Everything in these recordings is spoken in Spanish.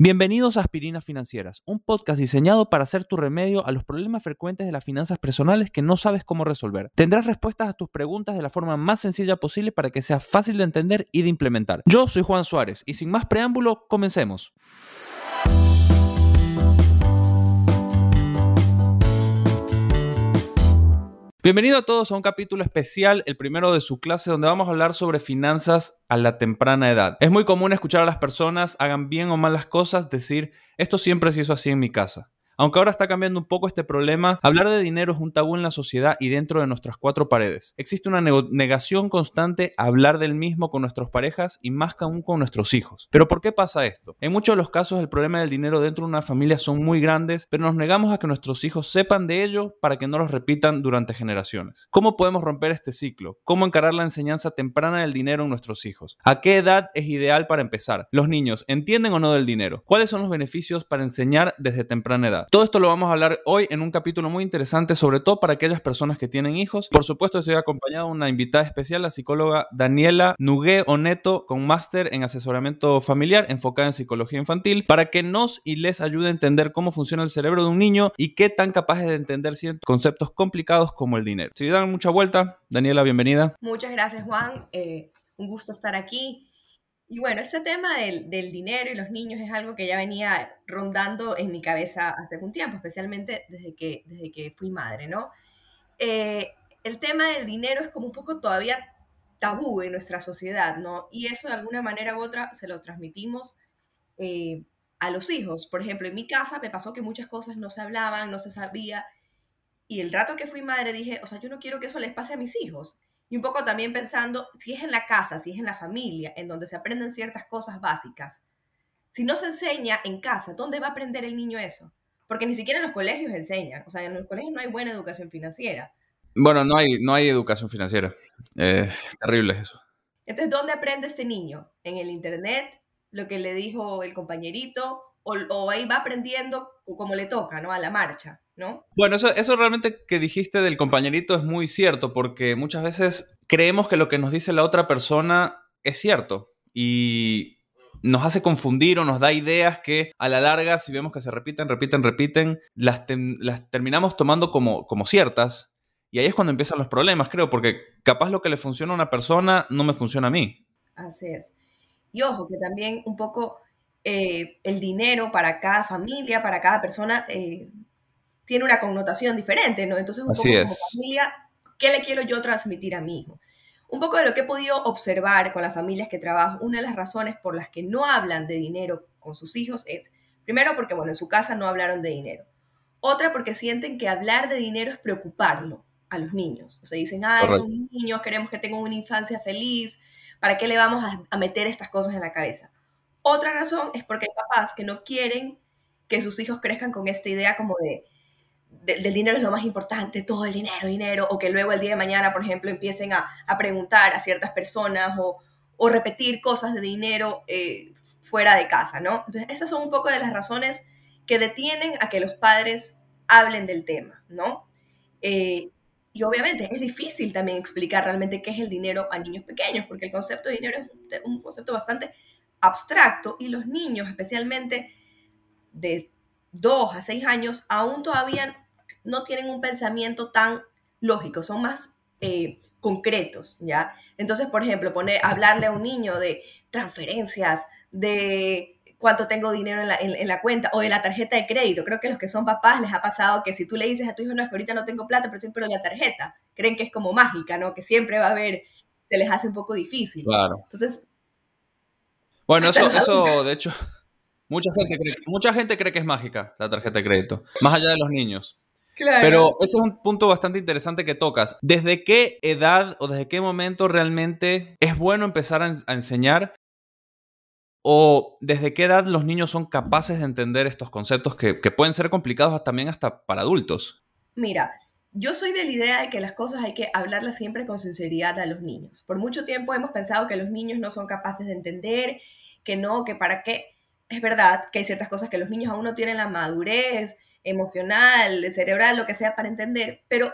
Bienvenidos a Aspirinas Financieras, un podcast diseñado para hacer tu remedio a los problemas frecuentes de las finanzas personales que no sabes cómo resolver. Tendrás respuestas a tus preguntas de la forma más sencilla posible para que sea fácil de entender y de implementar. Yo soy Juan Suárez y sin más preámbulo, comencemos. Bienvenido a todos a un capítulo especial, el primero de su clase, donde vamos a hablar sobre finanzas a la temprana edad. Es muy común escuchar a las personas, hagan bien o mal las cosas, decir, esto siempre se hizo así en mi casa. Aunque ahora está cambiando un poco este problema, hablar de dinero es un tabú en la sociedad y dentro de nuestras cuatro paredes. Existe una negación constante a hablar del mismo con nuestras parejas y más que aún con nuestros hijos. Pero ¿por qué pasa esto? En muchos de los casos el problema del dinero dentro de una familia son muy grandes, pero nos negamos a que nuestros hijos sepan de ello para que no los repitan durante generaciones. ¿Cómo podemos romper este ciclo? ¿Cómo encarar la enseñanza temprana del dinero en nuestros hijos? ¿A qué edad es ideal para empezar? ¿Los niños entienden o no del dinero? ¿Cuáles son los beneficios para enseñar desde temprana edad? Todo esto lo vamos a hablar hoy en un capítulo muy interesante, sobre todo para aquellas personas que tienen hijos. Por supuesto, estoy acompañado de una invitada especial, la psicóloga Daniela Nugué Oneto, con máster en asesoramiento familiar enfocada en psicología infantil, para que nos y les ayude a entender cómo funciona el cerebro de un niño y qué tan capaces de entender conceptos complicados como el dinero. Si dan mucha vuelta, Daniela, bienvenida. Muchas gracias, Juan. Eh, un gusto estar aquí. Y bueno, ese tema del, dinero y los niños es algo que ya venía rondando en mi cabeza hace un tiempo, especialmente desde que, desde que fui madre, ¿no? Eh, el tema del dinero es como un poco todavía tabú en nuestra sociedad, ¿no? Y eso de alguna manera u otra se lo transmitimos eh, a los hijos. Por ejemplo, en mi casa me pasó que muchas cosas no se hablaban, no se sabía. Y el rato que fui madre dije, o sea, yo no quiero que eso les pase a mis hijos. Y un poco también pensando, si es en la casa, si es en la familia, en donde se aprenden ciertas cosas básicas, si no se enseña en casa, ¿dónde va a aprender el niño eso? Porque ni siquiera en los colegios enseñan, o sea, en los colegios no hay buena educación financiera. Bueno, no hay, no hay educación financiera. es terrible eso. Entonces, ¿dónde aprende este niño? ¿En el internet? ¿Lo que le dijo el compañerito? ¿O, o ahí va aprendiendo como le toca, ¿no? A la marcha. Bueno, eso, eso realmente que dijiste del compañerito es muy cierto, porque muchas veces creemos que lo que nos dice la otra persona es cierto y nos hace confundir o nos da ideas que a la larga, si vemos que se repiten, repiten, repiten, las, las terminamos tomando como, como ciertas. Y ahí es cuando empiezan los problemas, creo, porque capaz lo que le funciona a una persona no me funciona a mí. Así es. Y ojo, que también un poco eh, el dinero para cada familia, para cada persona, eh, tiene una connotación diferente, ¿no? Entonces, un poco como familia, ¿qué le quiero yo transmitir a mi hijo? Un poco de lo que he podido observar con las familias que trabajo, una de las razones por las que no hablan de dinero con sus hijos es, primero, porque, bueno, en su casa no hablaron de dinero. Otra, porque sienten que hablar de dinero es preocuparlo a los niños. O sea, dicen, ah, son niños, queremos que tengan una infancia feliz, ¿para qué le vamos a, a meter estas cosas en la cabeza? Otra razón es porque hay papás que no quieren que sus hijos crezcan con esta idea como de, del dinero es lo más importante, todo el dinero, dinero, o que luego el día de mañana, por ejemplo, empiecen a, preguntar a ciertas personas o, repetir cosas de dinero eh, fuera de casa, ¿no? Entonces, esas son un poco de las razones que detienen a que los padres hablen del tema, ¿no? Eh, y obviamente es difícil también explicar realmente qué es el dinero a niños pequeños, porque el concepto de dinero es un concepto bastante abstracto y los niños, especialmente de 2 a 6 años, aún todavía no tienen un pensamiento tan lógico, son más eh, concretos, ¿ya? Entonces, por ejemplo, poner, hablarle a un niño de transferencias, de cuánto tengo dinero en la, en, la, cuenta o de la tarjeta de crédito. Creo que a los que son papás les ha pasado que si tú le dices a tu hijo, no, es que ahorita no tengo plata, pero siempre la tarjeta, creen que es como mágica, ¿no? Que siempre va a haber, se les hace un poco difícil. Claro. Entonces... Bueno, eso, eso de hecho, mucha gente, cree, mucha gente cree que es mágica la tarjeta de crédito, más allá de los niños. Pero ese es un punto bastante interesante que tocas. ¿Desde qué edad o desde qué momento realmente es bueno empezar a, enseñar? ¿O desde qué edad los niños son capaces de entender estos conceptos que, pueden ser complicados también hasta para adultos? Mira, yo soy de la idea de que las cosas hay que hablarlas siempre con sinceridad a los niños. Por mucho tiempo hemos pensado que los niños no son capaces de entender, que no, que para qué. Es verdad que hay ciertas cosas que los niños aún no tienen la madurez emocional, cerebral, lo que sea para entender, pero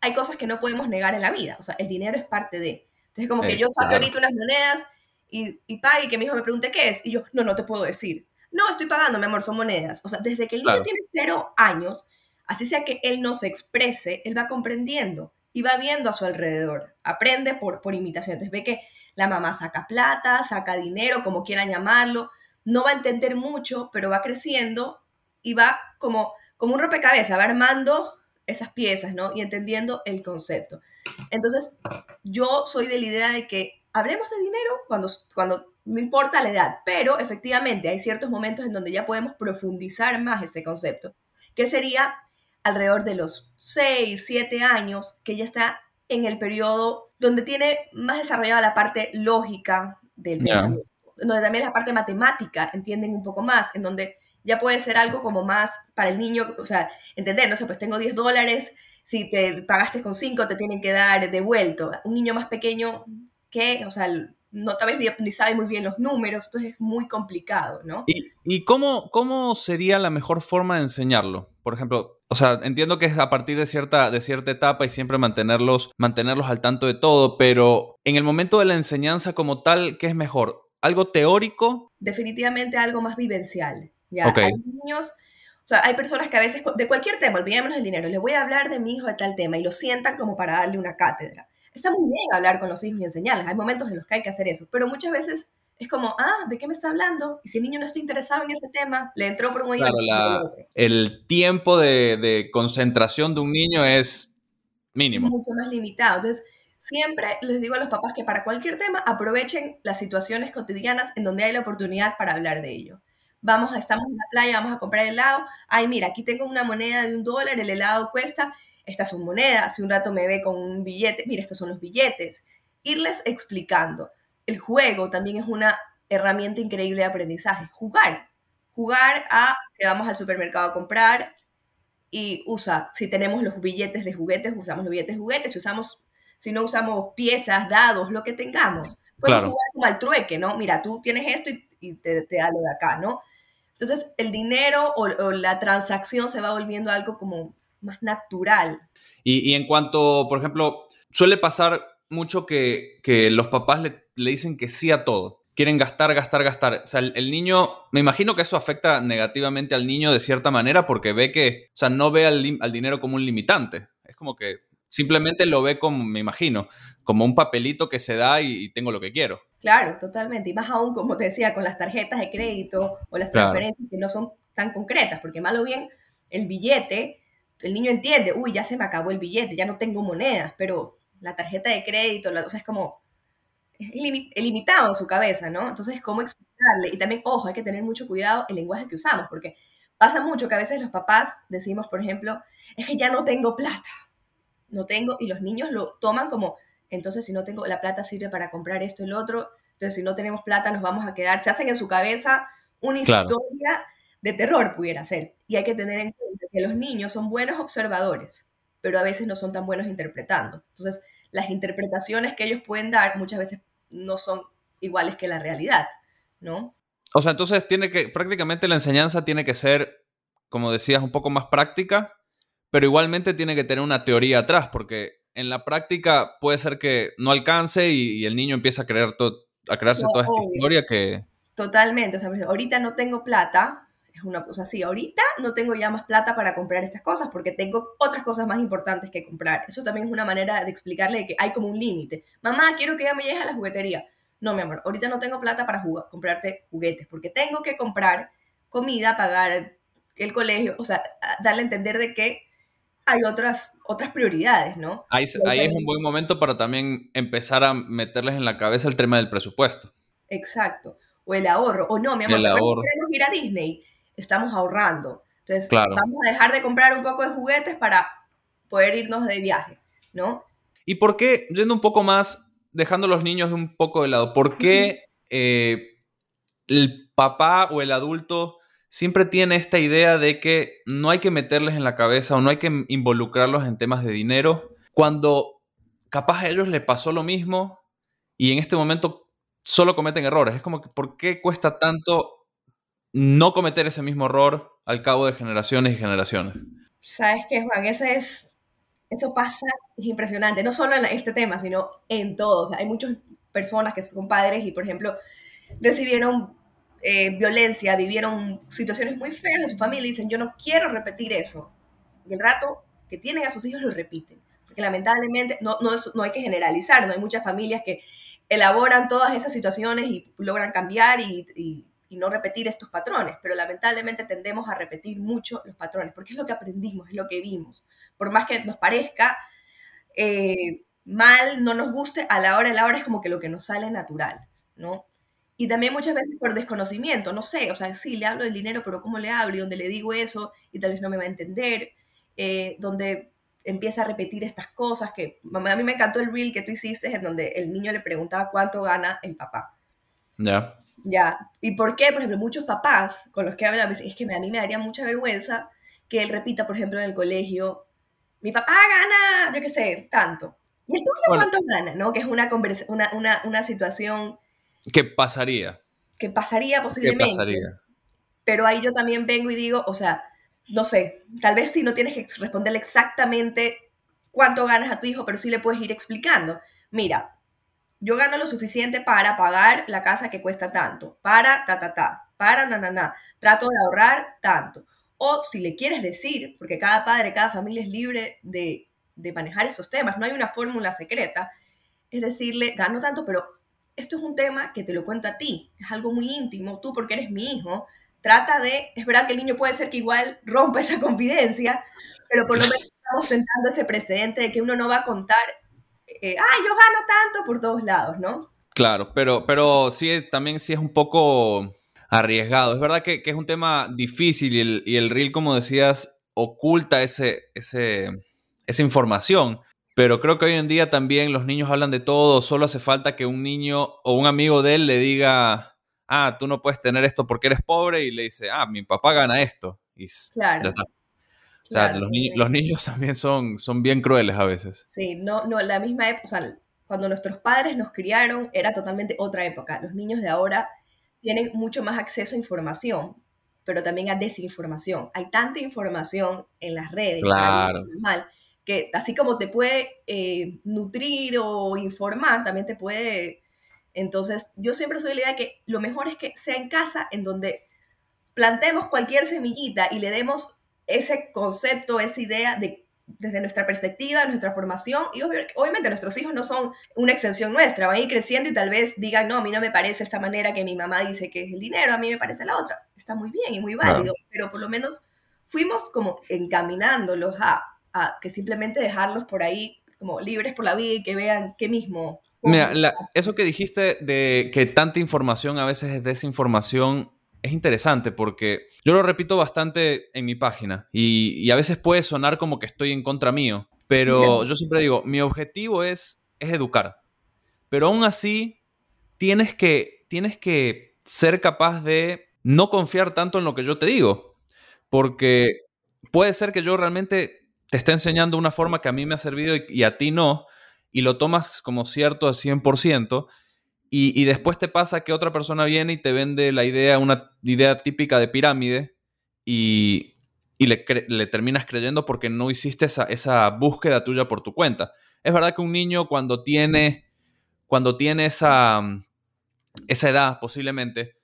hay cosas que no podemos negar en la vida, o sea, el dinero es parte de. Entonces, como que yo saco ahorita unas monedas y, y pague y que mi hijo me pregunte qué es, y yo, no, no te puedo decir. No, estoy pagando, mi amor, son monedas. O sea, desde que el niño tiene cero años, así sea que él no se exprese, él va comprendiendo y va viendo a su alrededor. Aprende por, por imitación. Entonces ve que la mamá saca plata, saca dinero, como quieran llamarlo. No va a entender mucho, pero va creciendo y va como, como un rompecabezas, va armando esas piezas, ¿no? Y entendiendo el concepto. Entonces, yo soy de la idea de que hablemos de dinero cuando, cuando no importa la edad, pero efectivamente hay ciertos momentos en donde ya podemos profundizar más ese concepto, que sería alrededor de los 6, 7 años, que ya está en el periodo donde tiene más desarrollada la parte lógica del pensamiento, donde también la parte matemática entienden un poco más, en donde ya puede ser algo como más para el niño, o sea, entender, no sé, pues tengo 10 dólares, si te pagaste con 5 te tienen que dar devuelto. Un niño más pequeño que, o sea, no tal vez ni, sabe muy bien los números, entonces es muy complicado, ¿no? ¿Y, y cómo, cómo sería la mejor forma de enseñarlo? Por ejemplo, o sea, entiendo que es a partir de cierta, de cierta etapa y siempre mantenerlos, mantenerlos al tanto de todo, pero en el momento de la enseñanza como tal, ¿qué es mejor? ¿Algo teórico? Definitivamente algo más vivencial. ¿ya? Hay niños, o sea, hay personas que a veces, de cualquier tema, olvidémonos del dinero, les voy a hablar de mi hijo de tal tema y lo sientan como para darle una cátedra. Está muy bien hablar con los hijos y enseñarles, hay momentos en los que hay que hacer eso, pero muchas veces es como, ah, ¿de qué me está hablando? Y si el niño no está interesado en ese tema, le entró por un oído. Claro, el tiempo de, de, concentración de un niño es mínimo. Mucho más limitado. Entonces, siempre les digo a los papás que para cualquier tema aprovechen las situaciones cotidianas en donde hay la oportunidad para hablar de ello. Vamos, a, estamos en la playa, vamos a comprar helado, ay, mira, aquí tengo una moneda de un dólar, el helado cuesta, estas son monedas, hace un rato me ve con un billete, mira, estos son los billetes, irles explicando. El juego también es una herramienta increíble de aprendizaje, jugar, jugar a que vamos al supermercado a comprar y usa, si tenemos los billetes de juguetes, usamos los billetes de juguetes, si usamos, si no usamos piezas, dados, lo que tengamos, podemos jugar como al trueque, ¿no? Mira, tú tienes esto y y te, te, da lo de acá, ¿no? Entonces, el dinero o, la transacción se va volviendo algo como más natural. Y, y en cuanto, por ejemplo, suele pasar mucho que, que los papás le, le, dicen que sí a todo. Quieren gastar, gastar, gastar. O sea, el, el, niño, me imagino que eso afecta negativamente al niño de cierta manera porque ve que, o sea, no ve al, al dinero como un limitante. Es como que simplemente lo ve como, me imagino, como un papelito que se da y, y tengo lo que quiero. Claro, totalmente. Y más aún, como te decía, con las tarjetas de crédito o las transferencias que no son tan concretas, porque malo bien, el billete, el niño entiende, uy, ya se me acabó el billete, ya no tengo monedas, pero la tarjeta de crédito, la, o sea, es como es ilimitado en su cabeza, ¿no? Entonces, ¿cómo explicarle? Y también, ojo, hay que tener mucho cuidado el lenguaje que usamos, porque pasa mucho que a veces los papás decimos, por ejemplo, es que ya no tengo plata, no tengo, y los niños lo toman como, entonces si no tengo, la plata sirve para comprar esto y lo otro, entonces si no tenemos plata nos vamos a quedar, se hacen en su cabeza una historia de terror pudiera ser. Y hay que tener en cuenta que los niños son buenos observadores, pero a veces no son tan buenos interpretando. Entonces, las interpretaciones que ellos pueden dar muchas veces no son iguales que la realidad, ¿no? O sea, entonces tiene que, prácticamente la enseñanza tiene que ser, como decías, un poco más práctica, pero igualmente tiene que tener una teoría atrás, porque en la práctica puede ser que no alcance y, el niño empieza a creer a crearse toda esta historia que... Totalmente, o sea, ahorita no tengo plata, es una cosa así, ahorita no tengo ya más plata para comprar estas cosas porque tengo otras cosas más importantes que comprar. Eso también es una manera de explicarle que hay como un límite. Mamá, quiero que ya me llegues a la juguetería. No, mi amor, ahorita no tengo plata para comprarte juguetes porque tengo que comprar comida, pagar el colegio, o sea, darle a entender de que hay otras, otras prioridades, ¿no? Ahí, ahí es un buen momento para también empezar a meterles en la cabeza el tema del presupuesto. Exacto. O el ahorro. O no, mi amor, queremos ir a Disney, estamos ahorrando. Entonces, vamos a dejar de comprar un poco de juguetes para poder irnos de viaje, ¿no? ¿Y por qué, yendo un poco más, dejando a los niños un poco de lado, por qué eh, el papá o el adulto siempre tiene esta idea de que no hay que meterles en la cabeza o no hay que involucrarlos en temas de dinero, cuando capaz a ellos les pasó lo mismo y en este momento solo cometen errores. Es como que, ¿por qué cuesta tanto no cometer ese mismo error al cabo de generaciones y generaciones? Sabes que, Juan, es, eso pasa, es impresionante, no solo en este tema, sino en todo. O sea, hay muchas personas que son padres y, por ejemplo, recibieron eh, violencia, vivieron situaciones muy feas de su familia y dicen, yo no quiero repetir eso. Y el rato que tienen a sus hijos lo repiten. Porque lamentablemente no, no, no hay que generalizar, no hay muchas familias que elaboran todas esas situaciones y logran cambiar y, no repetir estos patrones, pero lamentablemente tendemos a repetir mucho los patrones, porque es lo que aprendimos, es lo que vimos. Por más que nos parezca eh, mal, no nos guste, a la hora de la hora es como que lo que nos sale natural, ¿no? Y también muchas veces por desconocimiento, no sé, o sea, sí, le hablo del dinero, pero ¿cómo le hablo? Y donde le digo eso y tal vez no me va a entender, eh, donde empieza a repetir estas cosas que a mí me encantó el reel que tú hiciste en donde el niño le preguntaba cuánto gana el papá. Ya. Ya. ¿Y por qué? Por ejemplo, muchos papás con los que hablan, es que a mí me daría mucha vergüenza que él repita, por ejemplo, en el colegio, mi papá gana, yo qué sé, tanto. ¿Y el tuyo cuánto gana? ¿No? Que es una, una, una, una situación... ¿Qué pasaría? Que pasaría posiblemente. ¿Qué pasaría? Pero ahí yo también vengo y digo, o sea, no sé, tal vez si no tienes que responderle exactamente cuánto ganas a tu hijo, pero sí le puedes ir explicando. Mira, yo gano lo suficiente para pagar la casa que cuesta tanto, para ta, ta, ta, para na, na, na, trato de ahorrar tanto. O si le quieres decir, porque cada padre, cada familia es libre de, de manejar esos temas, no hay una fórmula secreta, es decirle, gano tanto, pero esto es un tema que te lo cuento a ti, es algo muy íntimo, tú porque eres mi hijo, trata de, es verdad que el niño puede ser que igual rompa esa confidencia, pero por lo menos estamos sentando ese precedente de que uno no va a contar, eh, ah, yo gano tanto por todos lados, ¿no? Claro, pero, pero sí, también sí es un poco arriesgado. Es verdad que, es un tema difícil y el, y el, reel, como decías, oculta ese, ese, esa información. Pero creo que hoy en día también los niños hablan de todo, solo hace falta que un niño o un amigo de él le diga, ah, tú no puedes tener esto porque eres pobre y le dice, ah, mi papá gana esto. Y claro. O sea, los, niños también son, son bien crueles a veces. Sí, no, no, la misma época, o sea, cuando nuestros padres nos criaron era totalmente otra época. Los niños de ahora tienen mucho más acceso a información, pero también a desinformación. Hay tanta información en las redes, claro. Que así como te puede eh, nutrir o informar, también te puede entonces, yo siempre soy la idea de que lo mejor es que sea en casa en donde plantemos cualquier semillita y le demos ese concepto, esa idea de desde nuestra perspectiva, nuestra formación, y obviamente nuestros hijos no son una extensión nuestra, van a ir creciendo y tal vez digan, no, a mí no me parece esta manera que mi mamá dice que es el dinero, a mí me parece la otra. Está muy bien y muy válido, pero por lo menos fuimos como encaminándolos a, a, que simplemente dejarlos por ahí como libres por la vida y que vean qué mismo Mira, eso que dijiste de que tanta información a veces es desinformación es interesante porque yo lo repito bastante en mi página y, a veces puede sonar como que estoy en contra mío, pero yo siempre digo, mi objetivo es, es educar, pero aún así tienes que, tienes que ser capaz de no confiar tanto en lo que yo te digo, porque puede ser que yo realmente te esté enseñando una forma que a mí me ha servido y a ti no, y lo tomas como cierto al 100%, y, y, después te pasa que otra persona viene y te vende la idea, una idea típica de pirámide, y, y le, le, terminas creyendo porque no hiciste esa, esa, búsqueda tuya por tu cuenta. Es verdad que un niño cuando tiene, cuando tiene esa, esa edad, posiblemente,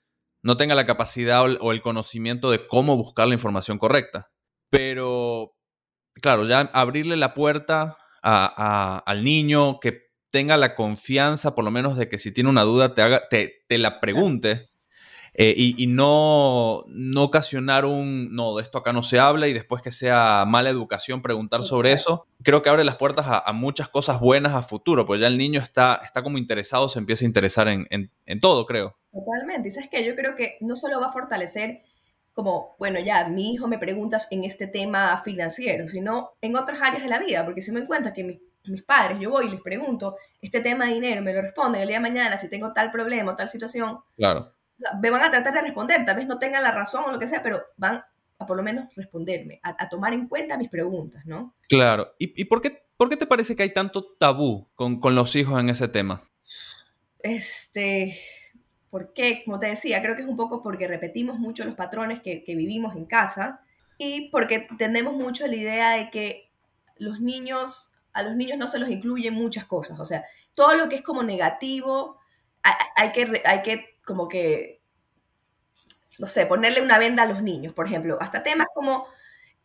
no tenga la capacidad o el conocimiento de cómo buscar la información correcta. Pero, claro, ya abrirle la puerta al niño, que tenga la confianza, por lo menos, de que si tiene una duda te, haga, te, la pregunte. Eh, y, no, no, ocasionar un, no, de esto acá no se habla y después que sea mala educación preguntar sobre eso, creo que abre las puertas a, muchas cosas buenas a futuro, pues ya el niño está, está como interesado, se empieza a interesar en, en todo, creo. Totalmente, y sabes que yo creo que no solo va a fortalecer como, bueno, ya, mi hijo me preguntas en este tema financiero, sino en otras áreas de la vida, porque si me encuentro que mis padres, yo voy y les pregunto este tema de dinero, me lo responden el día de mañana, si tengo tal problema o tal situación, claro. me van a tratar de responder, tal vez no tengan la razón o lo que sea, pero van a por lo menos responderme, a, tomar en cuenta mis preguntas, ¿no? Claro. ¿Y, y por, qué, por qué te parece que hay tanto tabú con, con los hijos en ese tema? Este, ¿Por qué? Como te decía, creo que es un poco porque repetimos mucho los patrones que, vivimos en casa y porque tenemos mucho la idea de que los niños, a los niños no se los incluyen muchas cosas. O sea, todo lo que es como negativo, hay, que, hay que como que no sé, ponerle una venda a los niños, por ejemplo, hasta temas como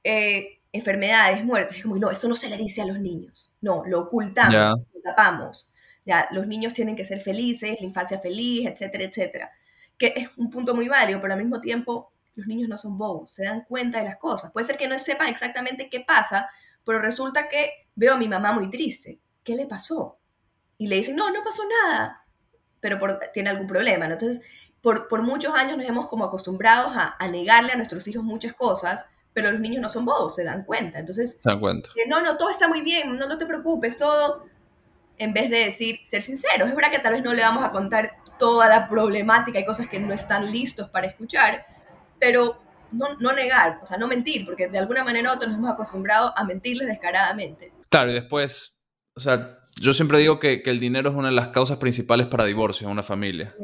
eh, enfermedades, muertes, es como, no, eso no se le dice a los niños, no, lo ocultamos, lo tapamos, ya, los niños tienen que ser felices, la infancia feliz, etcétera, etcétera, que es un punto muy válido, pero al mismo tiempo los niños no son bobos, se dan cuenta de las cosas, puede ser que no sepan exactamente qué pasa, pero resulta que veo a mi mamá muy triste, ¿qué le pasó? Y le dicen, no, no pasó nada, pero tiene algún problema, ¿no? Entonces, por, por, muchos años nos hemos como acostumbrados a, a negarle a nuestros hijos muchas cosas, pero los niños no son bobos, se dan cuenta. Entonces, se dan cuenta. no, no, todo está muy bien, no, no te preocupes, todo, en vez de decir, ser sinceros. Es verdad que tal vez no le vamos a contar toda la problemática y cosas que no están listos para escuchar, pero no, no negar, o sea, no mentir, porque de alguna manera nosotros nos hemos acostumbrado a mentirles descaradamente. Claro, y después, o sea, yo siempre digo que, que, el dinero es una de las causas principales para divorcio en una familia.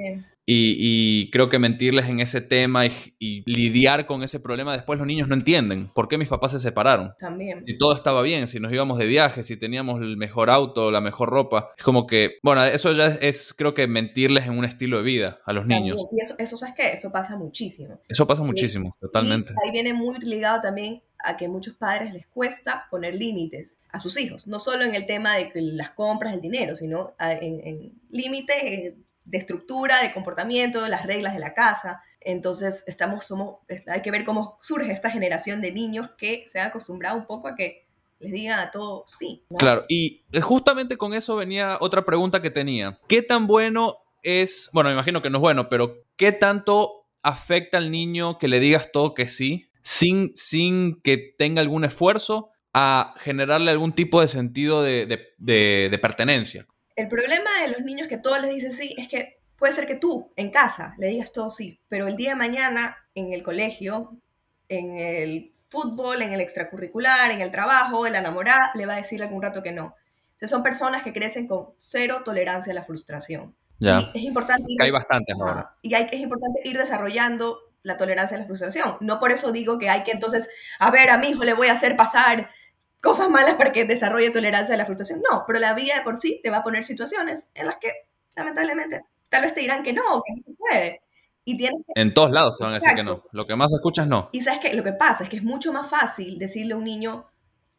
Y, y, creo que mentirles en ese tema y, y, lidiar con ese problema, después los niños no entienden por qué mis papás se separaron. También. Si todo estaba bien, si nos íbamos de viaje, si teníamos el mejor auto, la mejor ropa. Es como que, bueno, eso ya es, es creo que mentirles en un estilo de vida a los También. niños. Y eso, eso, ¿sabes qué? Eso pasa muchísimo. Eso pasa muchísimo, totalmente. ahí viene muy ligado también a que muchos padres les cuesta poner límites a sus hijos, no solo en el tema de las compras, el dinero, sino en, en límites eh, de estructura, de comportamiento, de las reglas de la casa. Entonces, estamos, somos, hay que ver cómo surge esta generación de niños que se han acostumbrado un poco a que les digan a todo sí. Claro, y justamente con eso venía otra pregunta que tenía. ¿Qué tan bueno es, bueno, me imagino que no es bueno, pero qué tanto afecta al niño que le digas todo que sí sin, sin que tenga algún esfuerzo a generarle algún tipo de sentido de, de, de, pertenencia. El problema de los niños que todos les dicen sí es que puede ser que tú en casa le digas todo sí, pero el día de mañana en el colegio, en el fútbol, en el extracurricular, en el trabajo, en la enamorada, le va a decir algún rato que no. Entonces son personas que crecen con cero tolerancia a la frustración. Ya. Y es importante ir, hay bastantes ahora. Y hay, es importante ir desarrollando la tolerancia a la frustración. No por eso digo que hay que entonces, a ver, a mi hijo le voy a hacer pasar cosas malas para que desarrolle tolerancia a la frustración. No, pero la vida de por sí te va a poner situaciones en las que, lamentablemente, tal vez te dirán que no, que no se puede. Y tienes que... En todos lados te van a decir que no. Lo que más escuchas, no. Y sabes que lo que pasa es que es mucho más fácil decirle a un niño,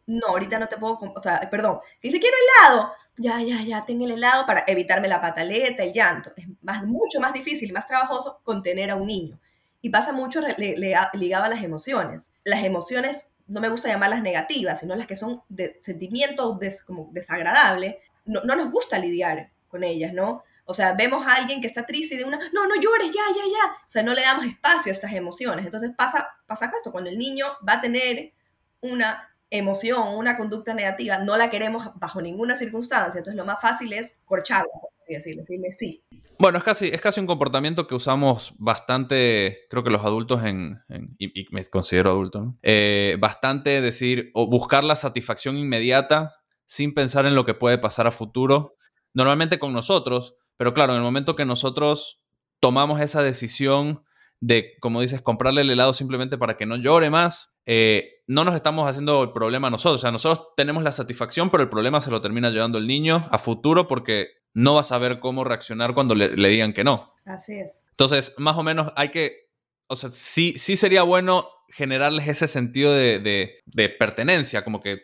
no, ahorita no te puedo, o sea, perdón, dice quiero helado, ya, ya, ya, tengo el helado para evitarme la pataleta, el llanto. Es más, mucho más difícil, más trabajoso contener a un niño. Y pasa mucho le, le, ligado a las emociones. Las emociones, no me gusta llamarlas negativas, sino las que son de sentimientos como desagradables, no, no nos gusta lidiar con ellas, ¿no? O sea, vemos a alguien que está triste y de una, no, no llores, ya, ya, ya. O sea, no le damos espacio a estas emociones. Entonces pasa, pasa esto, cuando el niño va a tener una emoción, una conducta negativa, no la queremos bajo ninguna circunstancia. Entonces lo más fácil es corcharla, decirle, sí. Bueno, es casi, es casi un comportamiento que usamos bastante, creo que los adultos en, y, me considero adulto, ¿no? eh, bastante decir o buscar la satisfacción inmediata sin pensar en lo que puede pasar a futuro, normalmente con nosotros, pero claro, en el momento que nosotros tomamos esa decisión de, como dices, comprarle el helado simplemente para que no llore más, eh, no nos estamos haciendo el problema nosotros. O sea, nosotros tenemos la satisfacción, pero el problema se lo termina llevando el niño a futuro porque no va a saber cómo reaccionar cuando le, le digan que no. Así es. Entonces, más o menos hay que, o sea, sí, sí sería bueno generarles ese sentido de, de, de pertenencia, como que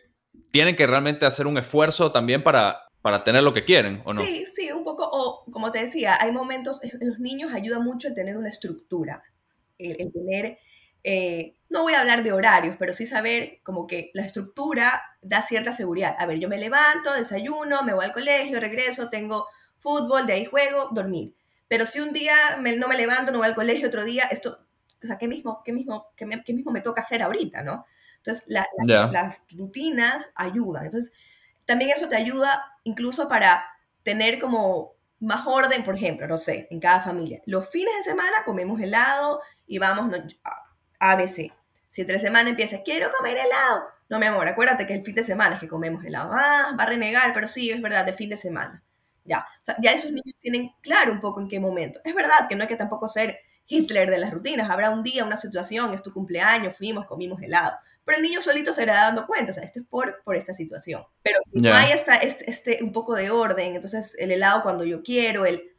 tienen que realmente hacer un esfuerzo también para, para tener lo que quieren, ¿o no? Sí, sí, un poco, o como te decía, hay momentos, en los niños ayuda mucho el tener una estructura, el, el tener, eh, no voy a hablar de horarios, pero sí saber como que la estructura da cierta seguridad. A ver, yo me levanto, desayuno, me voy al colegio, regreso, tengo fútbol, de ahí juego, dormir. Pero si un día me, no me levanto, no voy al colegio, otro día, esto, o sea, ¿qué mismo, qué mismo, qué, me, qué mismo me toca hacer ahorita, no? Entonces, la, la, Ya. las rutinas ayudan. Entonces, también eso te ayuda incluso para tener como más orden, por ejemplo, no sé, en cada familia. Los fines de semana comemos helado y vamos no, a ABC. Si entre semana empieza, quiero comer helado. No, mi amor, acuérdate que el fin de semana es que comemos helado. Ah, va a renegar, pero sí, es verdad, el fin de semana. Ya, ya esos niños tienen claro un poco en qué momento. Es verdad que no hay que tampoco ser Hitler de las rutinas. Habrá un día, una situación, es tu cumpleaños, fuimos, comimos helado. Pero el niño solito se irá dando cuenta, o sea, esto es por, por esta situación. Pero si Ya. no hay esta, este, este un poco de orden, entonces el helado cuando yo quiero, el...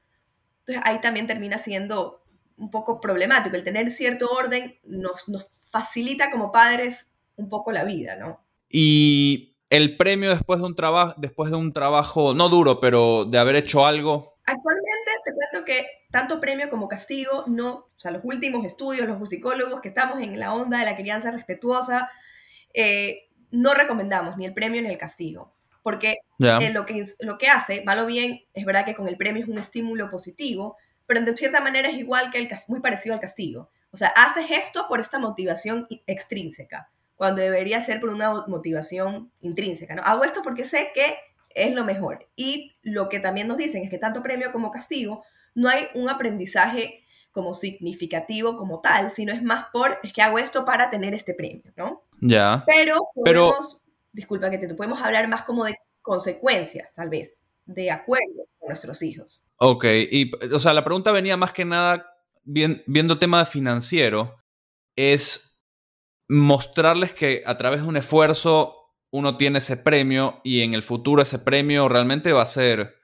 Entonces ahí también termina siendo un poco problemático. El tener cierto orden nos, nos facilita como padres un poco la vida, ¿no? Y el premio después de un trabajo, después de un trabajo, no duro, pero de haber hecho algo. Actualmente te cuento que tanto premio como castigo, no, o sea, los últimos estudios, los psicólogos que estamos en la onda de la crianza respetuosa, eh, no recomendamos ni el premio ni el castigo. Porque eh, lo, que, lo que hace, va lo bien, es verdad que con el premio es un estímulo positivo, pero de cierta manera es igual que el muy parecido al castigo. O sea, haces esto por esta motivación extrínseca, cuando debería ser por una motivación intrínseca, ¿no? Hago esto porque sé que es lo mejor. Y lo que también nos dicen es que tanto premio como castigo, no hay un aprendizaje como significativo como tal, sino es más por, es que hago esto para tener este premio, ¿no? Ya. Pero podemos, disculpa que te podemos hablar más como de consecuencias, tal vez, de acuerdo con nuestros hijos. Ok, y o sea, la pregunta venía más que nada, viendo tema financiero, es mostrarles que a través de un esfuerzo uno tiene ese premio y en el futuro ese premio realmente va a ser,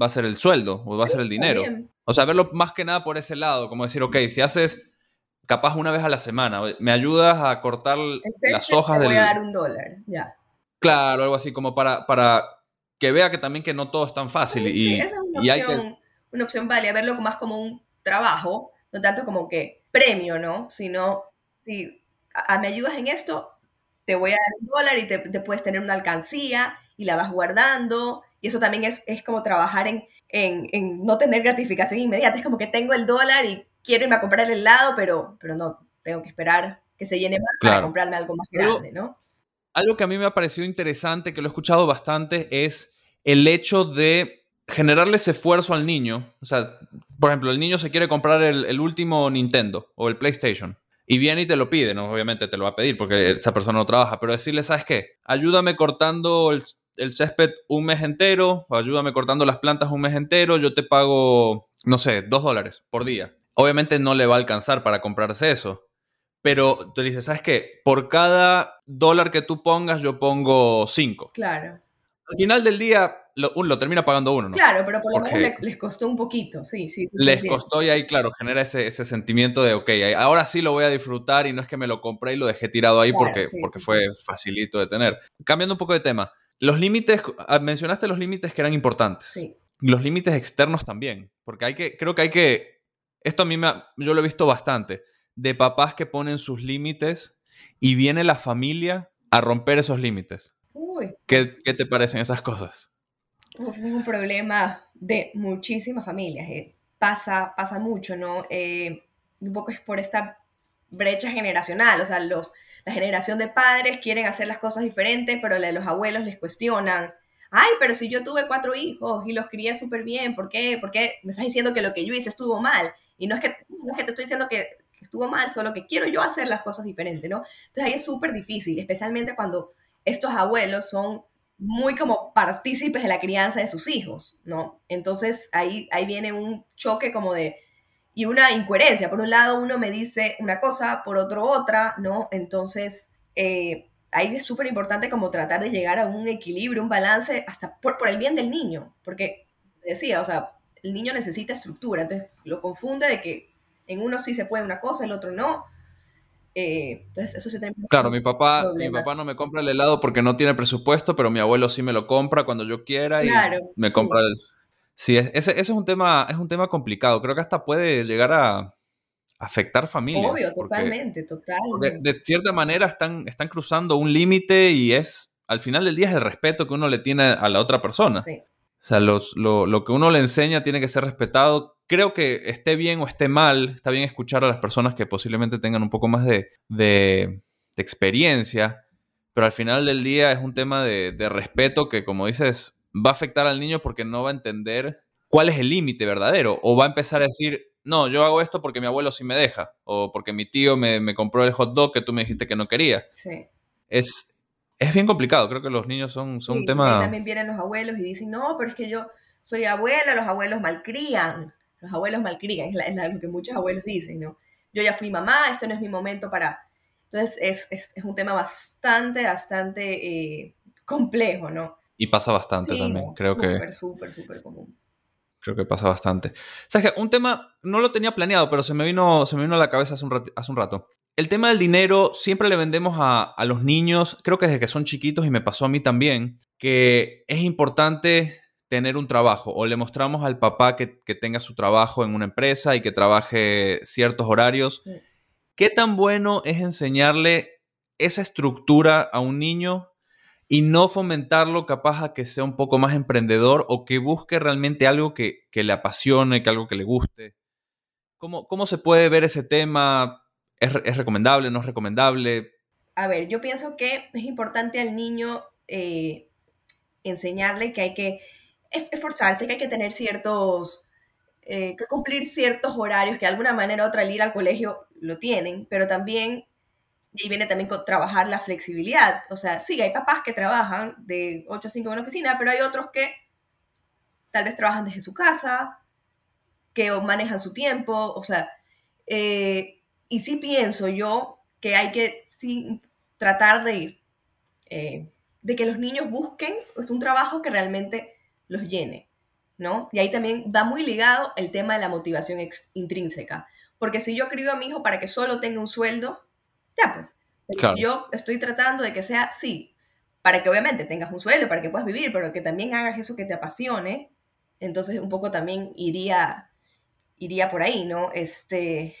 va a ser el sueldo o va a ser el dinero. O sea, verlo más que nada por ese lado, como decir, ok, si haces capaz una vez a la semana, me ayudas a cortar las hojas del... voy a dar un dólar, ya. Claro, algo así como para, para que vea que también que no todo es tan fácil. y, sí, esa es una, opción, hay que... una opción válida, verlo más como un trabajo, no tanto como que premio, ¿no? Sino, si me ayudas en esto, te voy a dar un dólar y te, puedes tener una alcancía y la vas guardando. Y eso también es, es como trabajar en, en, no tener gratificación inmediata. Es como que tengo el dólar y quiero irme a comprar el helado, pero, pero no, tengo que esperar que se llene más para comprarme algo más grande, ¿no? Algo que a mí me ha parecido interesante, que lo he escuchado bastante, es el hecho de generarle ese esfuerzo al niño. O sea, por ejemplo, el niño se quiere comprar el, el último Nintendo o el PlayStation y viene y te lo pide, ¿no? Obviamente te lo va a pedir porque esa persona no trabaja, pero decirle, ¿sabes qué? Ayúdame cortando el, césped un mes entero, o ayúdame cortando las plantas un mes entero, yo te pago, no sé, dos dólares por día. Obviamente no le va a alcanzar para comprarse eso, pero tú dices, ¿sabes qué? Por cada dólar que tú pongas, yo pongo cinco. Claro. Al final del día, lo, lo, termina pagando uno, ¿no? Claro, pero por lo menos les, costó un poquito, sí, sí. les costó y ahí, claro, genera ese, ese, sentimiento de, ok, ahora sí lo voy a disfrutar y no es que me lo compré y lo dejé tirado ahí porque, porque fue facilito de tener. Cambiando un poco de tema, los límites, ah, mencionaste los límites que eran importantes. Sí. Los límites externos también, porque hay que, creo que hay que, esto a mí me, yo lo he visto bastante, de papás que ponen sus límites y viene la familia a romper esos límites. Uy. ¿Qué, ¿Qué te parecen esas cosas? Es un problema de muchísimas familias. Eh, pasa, pasa mucho, ¿no? Eh, un poco es por esta brecha generacional, o sea, los, la generación de padres quieren hacer las cosas diferentes, pero los abuelos les cuestionan. Ay, pero si yo tuve cuatro hijos y los crié súper bien, ¿por qué? ¿por qué me estás diciendo que lo que yo hice estuvo mal? Y no es que, no es que te estoy diciendo que, que estuvo mal, solo que quiero yo hacer las cosas diferentes, ¿no? Entonces ahí es súper difícil, especialmente cuando estos abuelos son muy como partícipes de la crianza de sus hijos, ¿no? Entonces ahí, ahí viene un choque como de, y una incoherencia. Por un lado uno me dice una cosa, por otro otra, ¿no? Entonces eh, ahí es súper importante como tratar de llegar a un equilibrio, un balance, hasta por, por el bien del niño, porque decía, o sea, el niño necesita estructura, entonces lo confunde de que en uno sí se puede una cosa, el otro no, eh, entonces, eso se Claro, mi papá, mi papá no me compra el helado porque no tiene presupuesto, pero mi abuelo sí me lo compra cuando yo quiera y me compra el. Sí, ese, es un tema, es un tema complicado. Creo que hasta puede llegar a afectar familias. Obvio, totalmente, totalmente. De, cierta manera están, están cruzando un límite y es, al final del día, es el respeto que uno le tiene a la otra persona. Sí. O sea, lo, que uno le enseña tiene que ser respetado. Creo que esté bien o esté mal, está bien escuchar a las personas que posiblemente tengan un poco más de, experiencia, pero al final del día es un tema de, respeto que, como dices, va a afectar al niño porque no va a entender cuál es el límite verdadero o va a empezar a decir, no, yo hago esto porque mi abuelo sí me deja o porque mi tío me, me compró el hot dog que tú me dijiste que no quería. Sí. Es, es bien complicado, creo que los niños son, son un tema... También vienen los abuelos y dicen, no, pero es que yo soy abuela, los abuelos malcrían, los abuelos malcrían, es, lo que muchos abuelos dicen, ¿no? Yo ya fui mamá, esto no es mi momento para... Entonces es, es, es un tema bastante, bastante eh, complejo, ¿no? Y pasa bastante también, creo que... Súper, súper, súper común. creo que pasa bastante. ¿Sabes qué? Un tema, no lo tenía planeado, pero se me vino, se me vino a la cabeza hace un, hace un rato. El tema del dinero siempre le vendemos a, a, los niños, creo que desde que son chiquitos y me pasó a mí también, que es importante tener un trabajo o le mostramos al papá que, que tenga su trabajo en una empresa y que trabaje ciertos horarios. ¿Qué tan bueno es enseñarle esa estructura a un niño y no fomentarlo capaz a que sea un poco más emprendedor o que busque realmente algo que, le apasione, que algo que le guste. ¿Cómo, cómo se puede ver ese tema? ¿Es, recomendable, no es recomendable? A ver, yo pienso que es importante al niño eh, enseñarle que hay que esforzarse, que hay que tener ciertos, eh, que cumplir ciertos horarios que de alguna manera u otra al ir al colegio lo tienen, pero también y ahí viene también con trabajar la flexibilidad. O sea, sí, hay papás que trabajan de 8 a 5 en una oficina, pero hay otros que tal vez trabajan desde su casa, que manejan su tiempo. O sea, eh, y sí pienso yo que hay que sí, tratar de, eh, de que los niños busquen pues, un trabajo que realmente los llene, ¿no? Y ahí también va muy ligado el tema de la motivación intrínseca. Porque si yo crío a mi hijo para que solo tenga un sueldo, ya pues. Yo estoy tratando de que sea, sí, para que obviamente tengas un sueldo, para que puedas vivir, pero que también hagas eso que te apasione. Entonces un poco también iría, iría por ahí, ¿no? Este,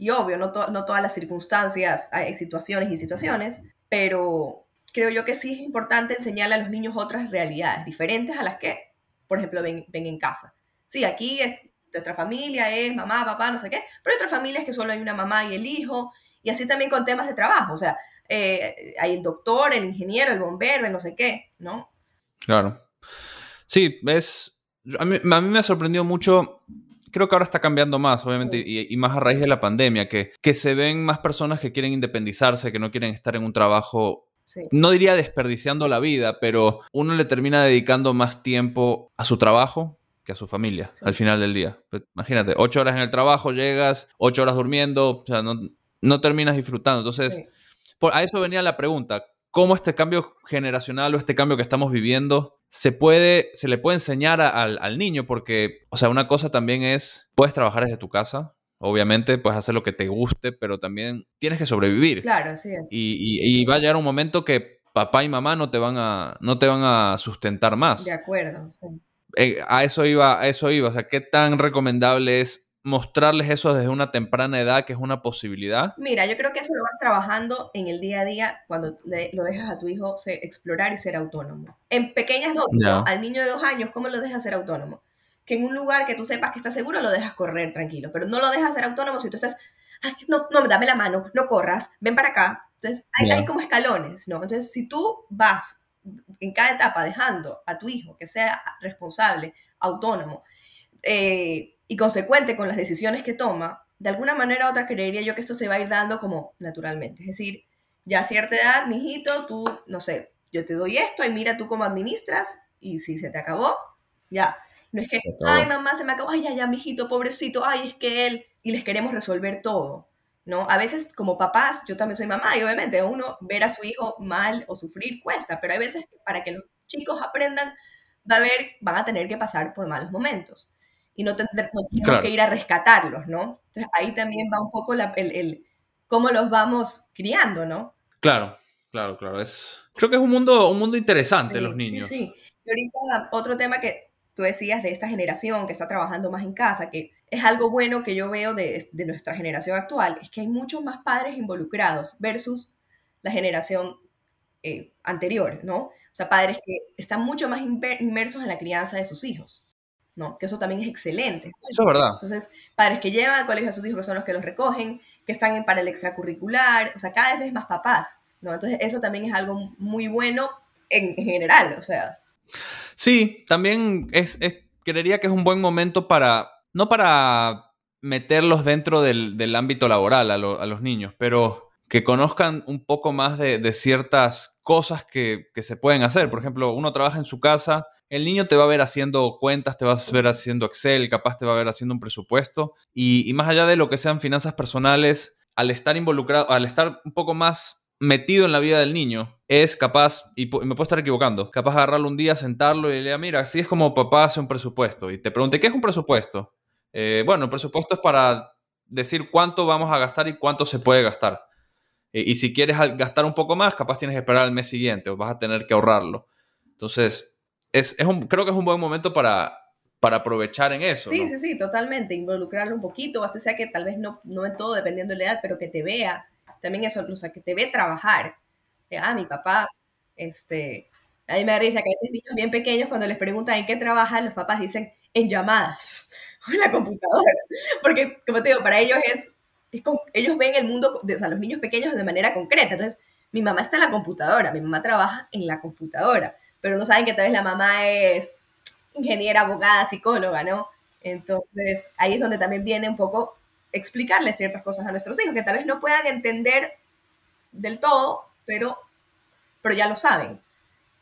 y obvio, no, no todas las circunstancias, hay situaciones y situaciones, pero creo yo que sí es importante enseñarle a los niños otras realidades diferentes a las que, por ejemplo, ven, ven en casa. Sí, aquí es, nuestra familia es mamá, papá, no sé qué, pero hay otras familias que solo hay una mamá y el hijo, y así también con temas de trabajo, o sea, eh, hay el doctor, el ingeniero, el bombero, el no sé qué, ¿no? Claro. Sí, es... A mí, me ha sorprendido mucho creo que ahora está cambiando más, obviamente, y, más a raíz de la pandemia, que, que se ven más personas que quieren independizarse, que no quieren estar en un trabajo, no diría desperdiciando la vida, pero uno le termina dedicando más tiempo a su trabajo que a su familia al final del día. Pues, imagínate, ocho horas en el trabajo, llegas, ocho horas durmiendo, o sea, no, no terminas disfrutando. Entonces, por, a eso venía la pregunta. ¿Cómo este cambio generacional o este cambio que estamos viviendo se puede, se le puede enseñar al, niño? Porque, o sea, una cosa también es, puedes trabajar desde tu casa, obviamente, puedes hacer lo que te guste, pero también tienes que sobrevivir. Claro, así es. Y, va a llegar un momento que papá y mamá no te van a, no te van a sustentar más. De acuerdo, sí. Eh, a eso iba, a eso iba. O sea, ¿qué tan recomendable es mostrarles eso desde una temprana edad, que es una posibilidad? Mira, yo creo que eso lo vas trabajando en el día a día cuando lo dejas a tu hijo explorar y ser autónomo. En pequeñas dosis, al niño de dos años, ¿cómo lo dejas ser autónomo? Que en un lugar que tú sepas que está seguro lo dejas correr tranquilo, pero no lo dejas ser autónomo si tú estás, Ay, no, no, dame la mano, no corras, ven para acá. Entonces, hay, hay como escalones, ¿no? Entonces, si tú vas en cada etapa dejando a tu hijo que sea responsable, autónomo, eh, y consecuente con las decisiones que toma, de alguna manera u otra creería yo que esto se va a ir dando como naturalmente. Es decir, ya a cierta edad, mijito, tú, no sé, yo te doy esto y mira tú cómo administras y si se te acabó, ya. No es que, ay, mamá, se me acabó, ay, ya, ya, mijito, pobrecito, ay, es que él, y les queremos resolver todo, ¿no? A veces, como papás, yo también soy mamá y obviamente uno ver a su hijo mal o sufrir cuesta, pero hay veces que para que los chicos aprendan, va a ver, van a tener que pasar por malos momentos y no, tener, tenemos que ir a rescatarlos, ¿no? Entonces ahí también va un poco el, el, cómo los vamos criando, ¿no? Claro, claro, claro. Es, creo que es un mundo, un mundo interesante los niños. Sí, sí. Y ahorita otro tema que tú decías de esta generación que está trabajando más en casa, que es algo bueno que yo veo de, de nuestra generación actual, es que hay muchos más padres involucrados versus la generación eh, anterior, ¿no? O sea, padres que están mucho más inmersos en la crianza de sus hijos. ¿No? Que eso también es excelente. Eso es verdad. Entonces, padres que llevan al colegio a sus hijos, que son los que los recogen, que están para el extracurricular, o sea, cada vez más papás, ¿no? Entonces, eso también es algo muy bueno en, general, o sea. Sí, también es, creería que es un buen momento para, no para meterlos dentro del, ámbito laboral a, los niños, pero que conozcan un poco más de, ciertas cosas que, que, se pueden hacer. Por ejemplo, uno trabaja en su casa el niño te va a ver haciendo cuentas, te va a ver haciendo Excel, capaz te va a ver haciendo un presupuesto. Y, más allá de lo que sean finanzas personales, al estar involucrado, al estar un poco más metido en la vida del niño, es capaz, y me puedo estar equivocando, capaz de agarrarlo un día, sentarlo y le diga, mira, así es como papá hace un presupuesto. Y te pregunte, ¿qué es un presupuesto? Eh, bueno, el presupuesto es para decir cuánto vamos a gastar y cuánto se puede gastar. y si quieres gastar un poco más, capaz tienes que esperar al mes siguiente o vas a tener que ahorrarlo. Entonces, es, un, creo que es un buen momento para, para aprovechar en eso. Sí, sí, sí, totalmente. Involucrarlo un poquito, o sea que tal vez no, no en todo, dependiendo de la edad, pero que te vea. También eso, o sea, que te ve trabajar. ah, mi papá, este, a mí me da risa que a veces niños bien pequeños, cuando les preguntan en qué trabajan, los papás dicen en llamadas o en la computadora. Porque, como te digo, para ellos es, ellos ven el mundo, o sea, los niños pequeños de manera concreta. Entonces, mi mamá está en la computadora, mi mamá trabaja en la computadora, pero no saben que tal vez la mamá es ingeniera, abogada, psicóloga, ¿no? Entonces, ahí es donde también viene un poco explicarle ciertas cosas a nuestros hijos, que tal vez no puedan entender del todo, pero, pero ya lo saben.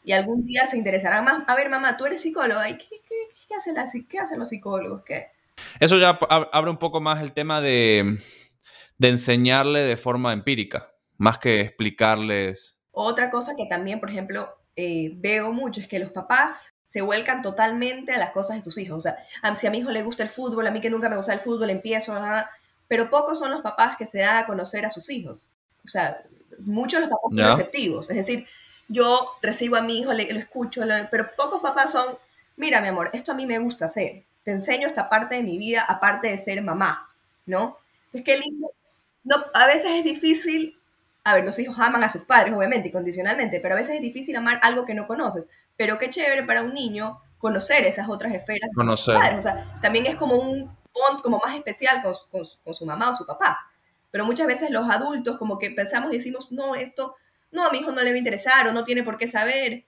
Y algún día se interesarán más. A ver, mamá, tú eres psicóloga, ¿y qué, qué, hacen, qué hacen los psicólogos? ¿Qué? Eso ya abre un poco más el tema de, de enseñarle de forma empírica, más que explicarles. Otra cosa que también, por ejemplo, eh, veo mucho es que los papás se vuelcan totalmente a las cosas de sus hijos. O sea, si a mi hijo le gusta el fútbol, a mí que nunca me gusta el fútbol, empiezo, nada. Pero pocos son los papás que se dan a conocer a sus hijos. O sea, muchos los papás son receptivos. Es decir, yo recibo a mi hijo, le, lo escucho, pero pocos papás son, mira, mi amor, esto a mí me gusta hacer. Te enseño esta parte de mi vida, aparte de ser mamá, ¿no? Entonces, qué lindo. No, a veces es difícil a ver, los hijos aman a sus padres, obviamente, incondicionalmente, pero a veces es difícil amar algo que no conoces. Pero qué chévere para un niño conocer esas otras esferas. Conocer. O sea, también es como un bond como más especial con, con, su mamá o su papá. Pero muchas veces los adultos como que pensamos y decimos, no, esto, no, a mi hijo no le va a interesar o no tiene por qué saber.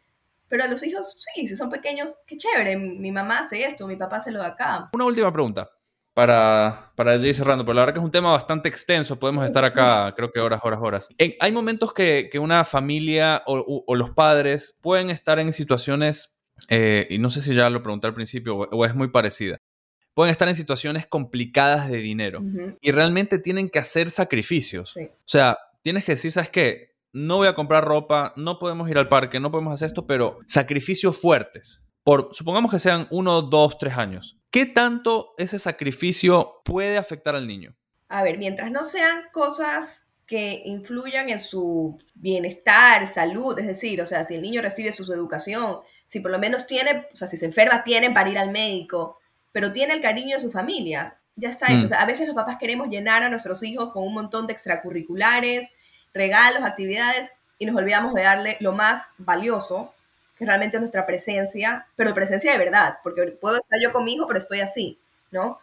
Pero a los hijos, sí, si son pequeños, qué chévere, mi mamá hace esto, mi papá se lo da acá. Una última pregunta para, para ir cerrando, pero la verdad que es un tema bastante extenso, podemos estar acá creo que horas, horas, horas. hay momentos que, que, una familia o, o, los padres pueden estar en situaciones, eh, y no sé si ya lo pregunté al principio o, es muy parecida, pueden estar en situaciones complicadas de dinero y realmente tienen que hacer sacrificios. O sea, tienes que decir, ¿sabes qué? No voy a comprar ropa, no podemos ir al parque, no podemos hacer esto, pero sacrificios fuertes. Por, supongamos que sean uno, dos, tres años ¿Qué tanto ese sacrificio puede afectar al niño? A ver, mientras no sean cosas que influyan en su bienestar, salud, es decir, o sea, si el niño recibe su, educación, si por lo menos tiene, o sea, si se enferma, tienen para ir al médico, pero tiene el cariño de su familia, ya está hecho. Mm. O sea, a veces los papás queremos llenar a nuestros hijos con un montón de extracurriculares, regalos, actividades, y nos olvidamos de darle lo más valioso, que realmente nuestra presencia, pero presencia de verdad, porque puedo estar yo con mi hijo, pero estoy así, ¿no?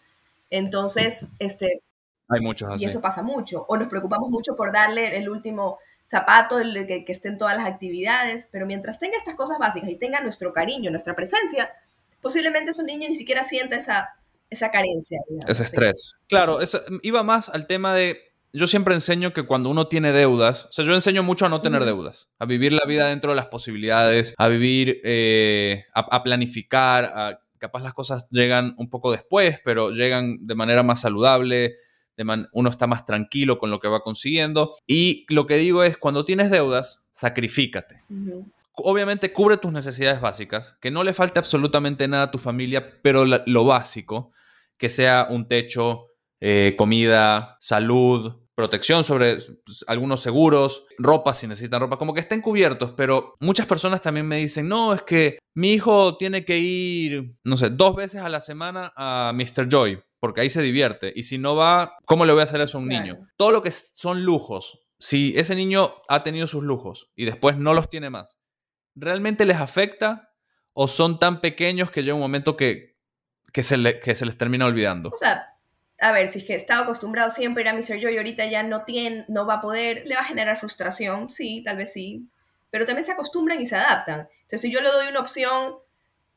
Entonces, este... Hay muchos así. Y eso pasa mucho. O nos preocupamos mucho por darle el último zapato, el que, que esté en todas las actividades, pero mientras tenga estas cosas básicas y tenga nuestro cariño, nuestra presencia, posiblemente su niño ni siquiera sienta esa, esa carencia. Ese estrés. Claro, eso iba más al tema de yo siempre enseño que cuando uno tiene deudas, o sea, yo enseño mucho a no tener deudas, a vivir la vida dentro de las posibilidades, a vivir, eh, a, planificar, a, capaz las cosas llegan un poco después, pero llegan de manera más saludable, uno está más tranquilo con lo que va consiguiendo. Y lo que digo es, cuando tienes deudas, sacrifícate. Obviamente cubre tus necesidades básicas, que no le falte absolutamente nada a tu familia, pero lo básico, que sea un techo, eh, comida, salud, protección sobre pues, algunos seguros, ropa si necesitan ropa, como que estén cubiertos, pero muchas personas también me dicen, no, es que mi hijo tiene que ir, no sé, dos veces a la semana a Mr. Joy, porque ahí se divierte, y si no va, ¿cómo le voy a hacer eso a un niño? Todo lo que son lujos, si ese niño ha tenido sus lujos y después no los tiene más, ¿realmente les afecta o son tan pequeños que llega un momento que, que, se, que se les termina olvidando? O sea, a ver, si es que estaba acostumbrado siempre a ir a Mr. Joy y ahorita ya no tiene, no va a poder, le va a generar frustración, sí, tal vez sí, pero también se acostumbran y se adaptan. Entonces, si yo le doy una opción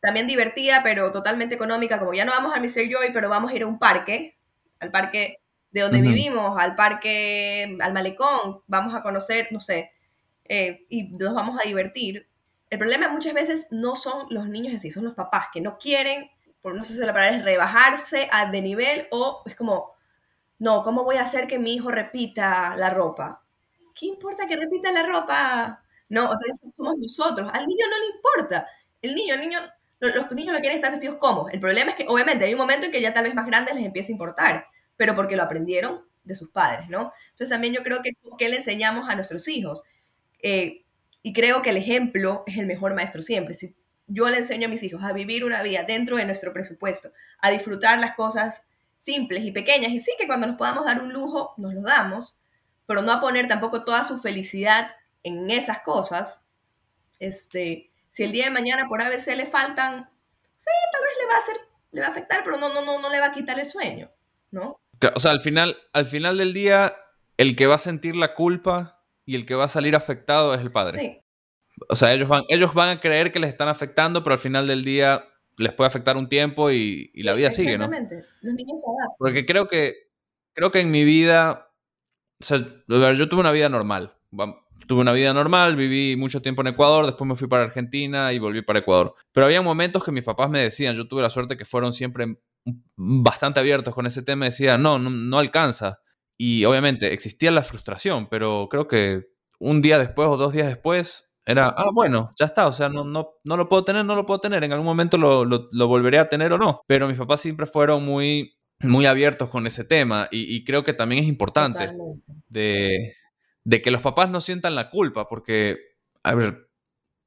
también divertida, pero totalmente económica, como ya no vamos a Mr. Joy, pero vamos a ir a un parque, al parque de donde vivimos, al parque, al malecón, vamos a conocer, no sé, eh, y nos vamos a divertir. El problema muchas veces no son los niños así, son los papás que no quieren por no sé si la palabra es rebajarse de nivel o es como, no, ¿cómo voy a hacer que mi hijo repita la ropa? ¿Qué importa que repita la ropa? ¿no? Entonces somos nosotros. Al niño no le importa. El niño, el niño, los niños no quieren estar vestidos cómodos. El problema es que, obviamente, hay un momento en que ya tal vez más grandes les empieza a importar, pero porque lo aprendieron de sus padres, ¿no? Entonces también yo creo que, ¿qué le enseñamos a nuestros hijos? Eh, y creo que el ejemplo es el mejor maestro siempre. Si yo le enseño a mis hijos a vivir una vida dentro de nuestro presupuesto, a disfrutar las cosas simples y pequeñas, y sí que cuando nos podamos dar un lujo, nos lo damos, pero no a poner tampoco toda su felicidad en esas cosas, este, si el día de mañana por ABC le faltan, sí, tal vez le va a hacer, le va a afectar, pero no, no, no, no le va a quitar el sueño, ¿no? O sea, al final, al final del día, el que va a sentir la culpa y el que va a salir afectado es el padre. Sí. O sea, ellos van, ellos van a creer que les están afectando, pero al final del día les puede afectar un tiempo y, la vida sigue, ¿no? Exactamente. Los niños se adaptan. Porque creo que, creo que en mi vida, o sea, yo tuve una vida normal. Tuve una vida normal, viví mucho tiempo en Ecuador, después me fui para Argentina y volví para Ecuador. Pero había momentos que mis papás me decían, yo tuve la suerte que fueron siempre bastante abiertos con ese tema, decían, no, no, no alcanza. Y obviamente existía la frustración, pero creo que un día después o dos días después era, ah, bueno, ya está, o sea, no, no, no lo puedo tener, no lo puedo tener, en algún momento lo, lo, volveré a tener o no. Pero mis papás siempre fueron muy, muy abiertos con ese tema y, creo que también es importante de, de, que los papás no sientan la culpa, porque, a ver,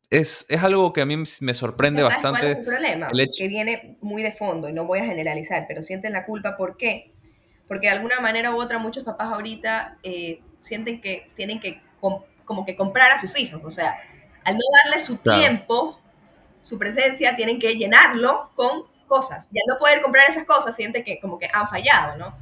es, es algo que a mí me sorprende bastante. Cuál es el problema? Que viene muy de fondo y no voy a generalizar, pero sienten la culpa, ¿por qué? Porque de alguna manera u otra muchos papás ahorita eh, sienten que tienen que como que comprar a sus hijos. O sea, al no darle su tiempo, su presencia, tienen que llenarlo con cosas. Y al no poder comprar esas cosas, siente que como que han fallado, ¿no?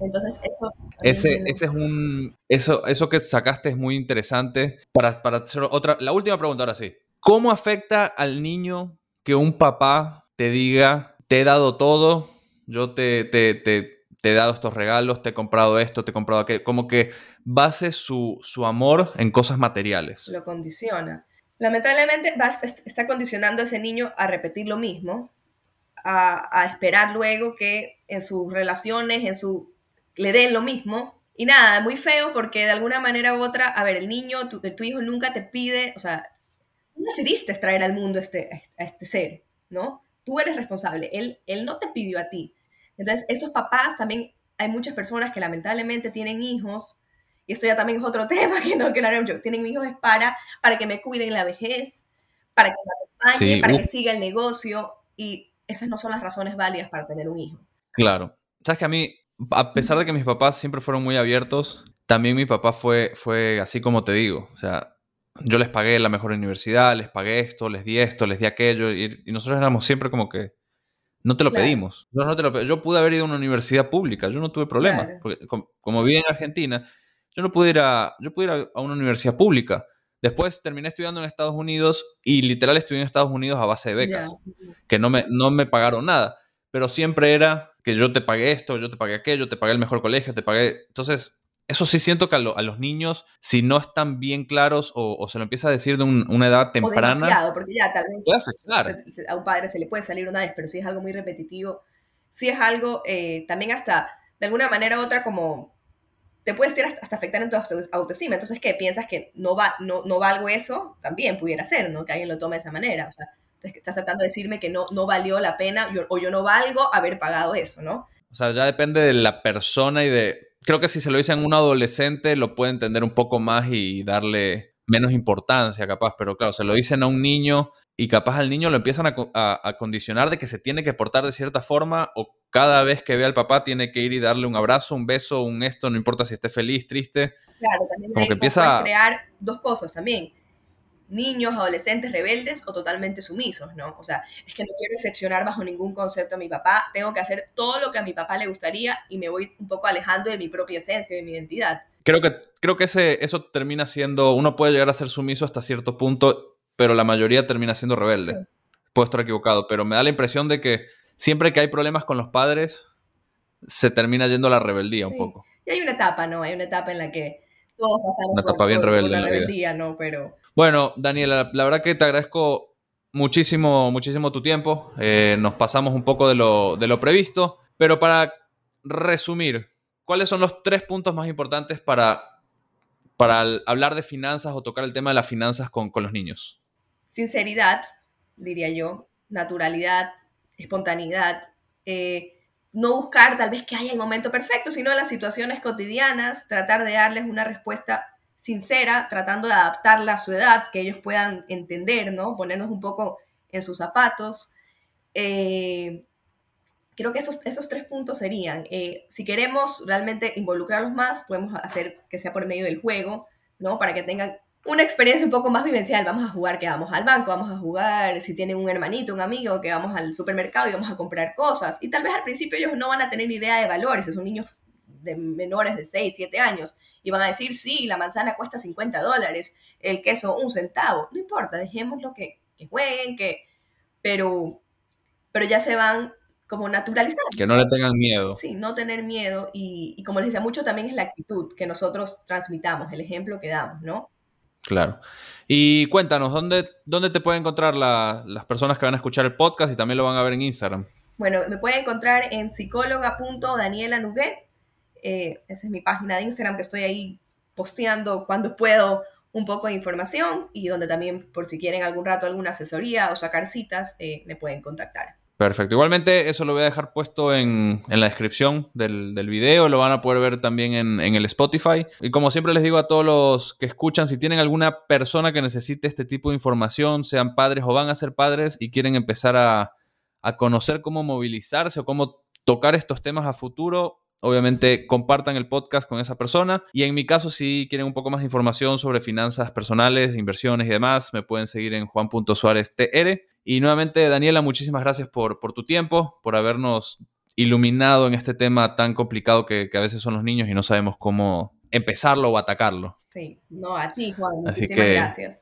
Entonces, eso... Ese, ese es un... Eso, eso que sacaste es muy interesante. Para, para hacer otra... La última pregunta ahora sí. ¿Cómo afecta al niño que un papá te diga, te he dado todo, yo te, te, te te he dado estos regalos, te he comprado esto, te he comprado aquello, como que base su, su amor en cosas materiales. Lo condiciona. Lamentablemente está condicionando a ese niño a repetir lo mismo, a, esperar luego que en sus relaciones, en su le den lo mismo. Y nada, muy feo porque de alguna manera u otra, a ver, el niño, tu, tu hijo nunca te pide, o sea, tú decidiste traer al mundo este, a este ser, ¿no? Tú eres responsable, él, él no te pidió a ti. Entonces, estos papás también, hay muchas personas que lamentablemente tienen hijos, y esto ya también es otro tema que no que hablar mucho, tienen hijos es para, para que me cuiden la vejez, para que me acompañen, para que siga el negocio, y esas no son las razones válidas para tener un hijo. Claro. Sabes que a mí, a pesar de que mis papás siempre fueron muy abiertos, también mi papá fue, fue así como te digo. O sea, yo les pagué la mejor universidad, les pagué esto, les di esto, les di aquello, y nosotros éramos siempre como que no te lo pedimos. Yo, no te lo, yo pude haber ido a una universidad pública, yo no tuve problema. Porque, como, viví en Argentina, yo no pude ir, a, yo pude ir a, una universidad pública. Después terminé estudiando en Estados Unidos y literal estudié en Estados Unidos a base de becas, que no me, no me pagaron nada. Pero siempre era que yo te pagué esto, yo te pagué aquello, te pagué el mejor colegio, te pagué... Entonces, eso sí siento que a, los niños, si no están bien claros o, se lo empieza a decir de una edad temprana. O porque ya tal vez a un padre se le puede salir una vez, pero si es algo muy repetitivo, si es algo eh, también hasta, de alguna manera u otra, como te puede estar hasta, afectar en tu autoestima. Entonces, ¿qué? ¿Piensas que no, va, no, no valgo eso? También pudiera ser, ¿no? Que alguien lo tome de esa manera. O sea, entonces estás tratando de decirme que no, no valió la pena o yo no valgo haber pagado eso, ¿no? O sea, ya depende de la persona y de creo que si se lo dicen a un adolescente lo puede entender un poco más y darle menos importancia, capaz, pero claro, se lo dicen a un niño y capaz al niño lo empiezan a, condicionar de que se tiene que portar de cierta forma o cada vez que ve al papá tiene que ir y darle un abrazo, un beso, un esto, no importa si esté feliz, triste. Claro, también como que empieza a crear dos cosas también niños, adolescentes rebeldes o totalmente sumisos, ¿no? O sea, es que no quiero excepcionar bajo ningún concepto a mi papá, tengo que hacer todo lo que a mi papá le gustaría y me voy un poco alejando de mi propia esencia, de mi identidad. Creo que, creo que ese, eso termina siendo, uno puede llegar a ser sumiso hasta cierto punto, pero la mayoría termina siendo rebelde. Puedo estar equivocado, pero me da la impresión de que siempre que hay problemas con los padres, se termina yendo a la rebeldía un poco. Y hay una etapa, ¿no? Hay una etapa en la que todos pasamos una etapa bien rebelde la rebeldía, ¿no? Pero bueno, Daniela, la verdad que te agradezco muchísimo, muchísimo tu tiempo. Eh, nos pasamos un poco de lo, de lo previsto, pero para resumir, ¿cuáles son los tres puntos más importantes para, para hablar de finanzas o tocar el tema de las finanzas con, los niños? Sinceridad, diría yo, naturalidad, espontaneidad. Eh, no buscar tal vez que haya el momento perfecto, sino las situaciones cotidianas, tratar de darles una respuesta sincera, tratando de adaptarla a su edad, que ellos puedan entender, ¿no? Ponernos un poco en sus zapatos. Eh, creo que esos, esos tres puntos serían, eh, si queremos realmente involucrarlos más, podemos hacer que sea por medio del juego, ¿no? Para que tengan una experiencia un poco más vivencial. Vamos a jugar que vamos al banco, vamos a jugar si tienen un hermanito, un amigo, que vamos al supermercado y vamos a comprar cosas. Y tal vez al principio ellos no van a tener idea de valores, son niños de menores de 6, 7 años, y van a decir, sí, la manzana cuesta 50 dólares, el queso un centavo. No importa, dejémoslo que, que jueguen, que... Pero, pero ya se van como naturalizando. Que no le tengan miedo. Sí, no tener miedo. Y, y como les decía, mucho también es la actitud que nosotros transmitamos, el ejemplo que damos, ¿no? Claro. Y cuéntanos, ¿dónde, dónde te pueden encontrar las personas que van a escuchar el podcast y también lo van a ver en Instagram? Bueno, me pueden encontrar en psicóloga.daniela Eh, esa es mi página de Instagram que estoy ahí posteando cuando puedo un poco de información y donde también por si quieren algún rato alguna asesoría o sacar citas, eh, me pueden contactar. Perfecto. Igualmente, eso lo voy a dejar puesto en, la descripción del, video. Lo van a poder ver también en, el Spotify. Y como siempre les digo a todos los que escuchan, si tienen alguna persona que necesite este tipo de información, sean padres o van a ser padres y quieren empezar a, a conocer cómo movilizarse o cómo tocar estos temas a futuro, obviamente compartan el podcast con esa persona. Y en mi caso, si quieren un poco más de información sobre finanzas personales, inversiones y demás, me pueden seguir en juan.suárez.tr. Y nuevamente, Daniela, muchísimas gracias por, por tu tiempo, por habernos iluminado en este tema tan complicado que, a veces son los niños y no sabemos cómo empezarlo o atacarlo. Sí, no, a ti, Juan. Muchísimas gracias.